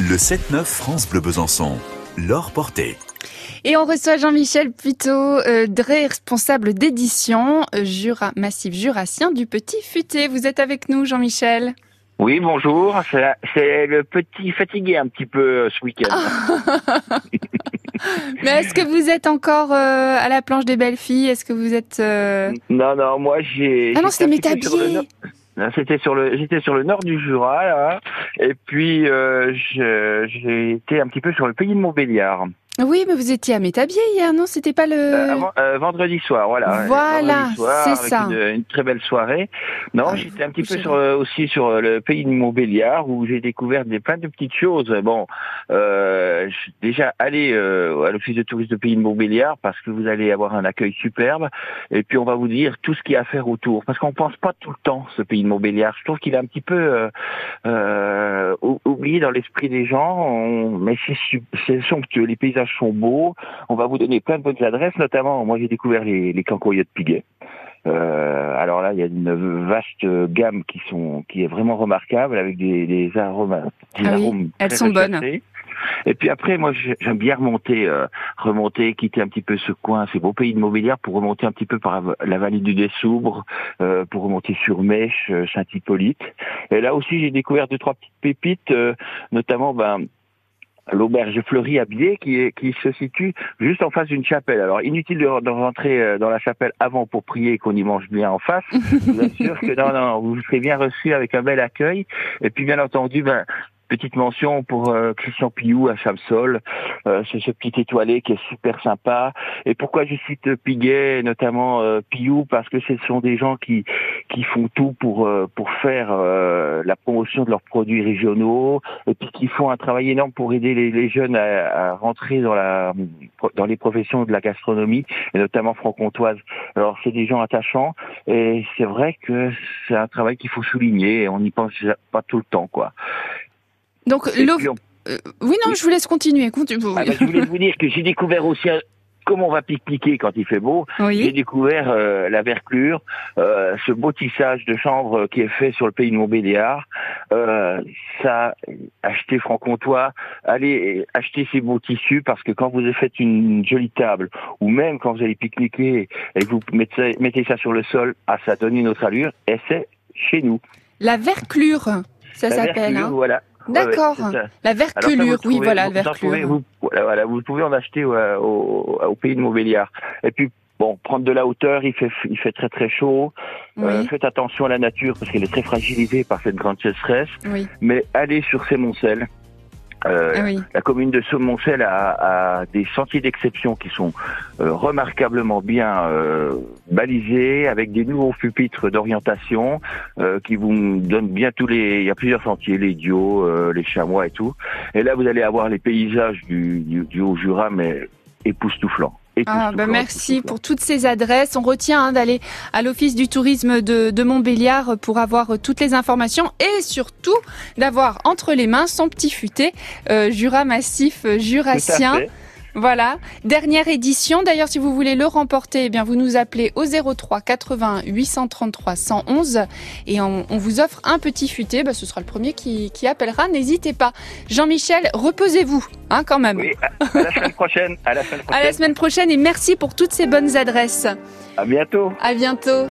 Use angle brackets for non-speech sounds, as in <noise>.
Le 7-9 France Bleu Besançon. L'or porté. Et on reçoit Jean-Michel Puteau, euh, responsable d'édition euh, Jura Massif Jurassien du Petit Futé. Vous êtes avec nous, Jean-Michel? Oui, bonjour. C'est le petit fatigué un petit peu euh, ce week-end. <laughs> Mais est-ce que vous êtes encore euh, à la planche des belles filles? Est-ce que vous êtes... euh, Non, non, moi j'ai. Ah non, c'était Métabier C'était sur le, j'étais sur le nord du Jura et puis euh, j'ai été un petit peu sur le pays de Montbéliard. Oui, mais vous étiez à Métabier hier, non? C'était pas le... Euh, euh, vendredi soir, voilà. Euh, Voilà, c'est ça. Une, une très belle soirée. Non, Ah, j'étais un petit peu sur, aussi sur le pays de Montbéliard où j'ai découvert des plein de petites choses. Bon, euh, je- déjà euh, à l'office de tourisme de pays de Montbéliard parce que vous allez avoir un accueil superbe et puis on va vous dire tout ce qu'il y a à faire autour parce qu'on pense pas tout le temps ce pays de Montbéliard. Je trouve qu'il est un petit peu ou- oublié dans l'esprit des gens, On- mais c'est somptueux. Les paysages sont beaux. On va vous donner plein de bonnes adresses, notamment, moi j'ai découvert les, les cancoyotes Piguet. Euh, alors là, il y a une vaste gamme qui sont qui est vraiment remarquable avec des, des arômes, des Ah oui, arômes elles très sont bonnes. Et puis après, moi, j'ai- j'aime bien remonter, euh, remonter, quitter un petit peu ce coin, ces beaux pays de Montbéliard, pour remonter un petit peu par la vallée du Dessoubre, euh, pour remonter sur Mèche, Saint-Hippolyte. Et là aussi, j'ai découvert deux trois petites pépites, notamment, ben, l'auberge fleurie à Biais qui, qui se situe juste en face d'une chapelle. Alors inutile de, de rentrer euh, dans la chapelle avant pour prier qu'on y mange bien en face. Je vous assure que non, non, vous serez bien reçu avec un bel accueil. Et puis bien entendu, ben, petite mention pour euh, Christian Pillou à Chamsol. Euh, c'est ce petit étoilé qui est super sympa. Et pourquoi je cite Piguet, notamment euh, Pillou, parce que ce sont des gens qui qui font tout pour euh, pour faire euh, la promotion de leurs produits régionaux et puis qui font un travail énorme pour aider les, les jeunes à, à rentrer dans la dans les professions de la gastronomie et notamment franc-comtoise. Alors c'est des gens attachants et c'est vrai que c'est un travail qu'il faut souligner et on n'y pense pas tout le temps quoi. Donc, euh, oui, non, Oui. je vous laisse continuer. Continue. ah, bah, je voulais vous dire que j'ai découvert aussi un- comment on va pique-niquer quand il fait beau. J'ai Oui. découvert euh, la verclure, euh, ce beau tissage de chanvre qui est fait sur le pays de Montbéliard. Euh, ça, achetez franc-comtois, allez acheter ces beaux tissus parce que quand vous faites une jolie table ou même quand vous allez pique-niquer et que vous mettez, mettez ça sur le sol, ah, ça donne une autre allure et c'est chez nous. La verclure, ça s'appelle. Hein. voilà. Ouais, ouais, D'accord. La ça, verculure, oui, trouvez- voilà, vous la en trouvez- verculure. vous, voilà, vous pouvez en acheter au, au pays de Montbéliard. Et puis, bon, prendre de la hauteur, il fait, il fait très très chaud. Euh, faites attention à la nature parce qu'elle est très fragilisée par cette grande sécheresse. oui, Mais allez sur Sémoncel. Euh, ah oui. La commune de Semoncel a, a des sentiers d'exception qui sont euh, remarquablement bien euh, balisés, avec des nouveaux pupitres d'orientation euh, qui vous donnent bien tous les. Il y a plusieurs sentiers, les Dios, euh, les chamois et tout. Et là, vous allez avoir les paysages du, du, du Haut-Jura, mais époustouflants. Ah, bah merci pour toutes ces adresses. On retient hein, d'aller à l'Office du tourisme de, de Montbéliard pour avoir euh, toutes les informations et surtout d'avoir entre les mains son petit futé euh, Jura Massif euh, Jurassien. Voilà, dernière édition. D'ailleurs, si vous voulez le remporter, eh bien vous nous appelez au 03 80 833 111 et on, on vous offre un petit futé. Bah, ce sera le premier qui, qui appellera. N'hésitez pas. Jean-Michel, reposez-vous, hein, quand même. Oui, à, à la semaine prochaine. À la semaine <laughs> À prochaine. la semaine prochaine et merci pour toutes ces bonnes adresses. À bientôt. À bientôt.